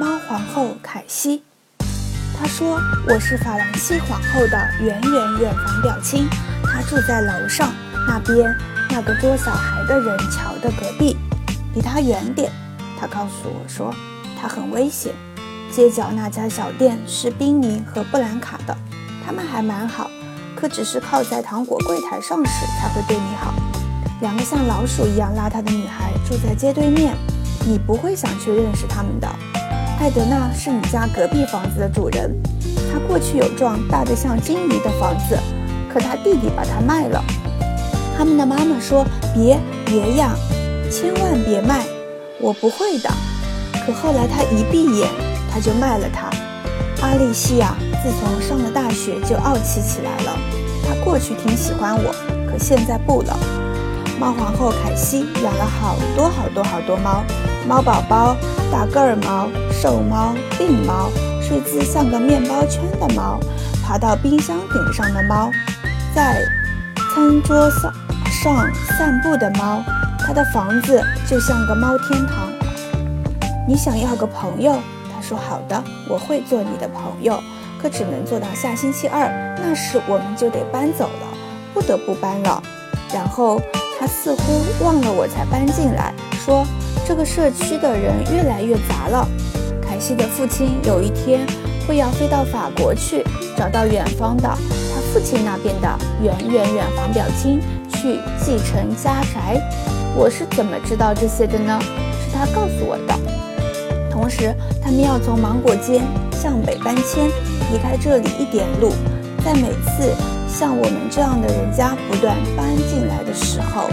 猫皇后凯西。她说：“我是法兰西皇后的远远远房表亲，她住在楼上那边那个捉小孩的人桥的隔壁，离她远点。”她告诉我说：“她很危险。街角那家小店是宾尼和布兰卡的，他们还蛮好，可只是靠在糖果柜台上时才会对你好。两个像老鼠一样邋遢的女孩住在街对面，你不会想去认识他们的。”艾德娜是你家隔壁房子的主人，她过去有幢大得像金鱼的房子，可她弟弟把它卖了。他们的妈妈说：“别别呀，千万别卖，我不会的。”可后来他一闭眼，他就卖了它。阿丽西亚自从上了大学就傲气起来了，她过去挺喜欢我，可现在不了。猫皇后凯西养了好多好多好多猫，猫宝宝、大个儿猫。瘦猫、病猫、睡姿像个面包圈的猫、爬到冰箱顶上的猫、在餐桌上上散步的猫，它的房子就像个猫天堂。你想要个朋友？他说好的，我会做你的朋友，可只能做到下星期二，那时我们就得搬走了，不得不搬了。然后他似乎忘了我才搬进来，说这个社区的人越来越杂了。西的父亲有一天会要飞到法国去，找到远方的他父亲那边的远远远房表亲去继承家宅。我是怎么知道这些的呢？是他告诉我的。同时，他们要从芒果街向北搬迁，离开这里一点路。在每次像我们这样的人家不断搬进来的时候。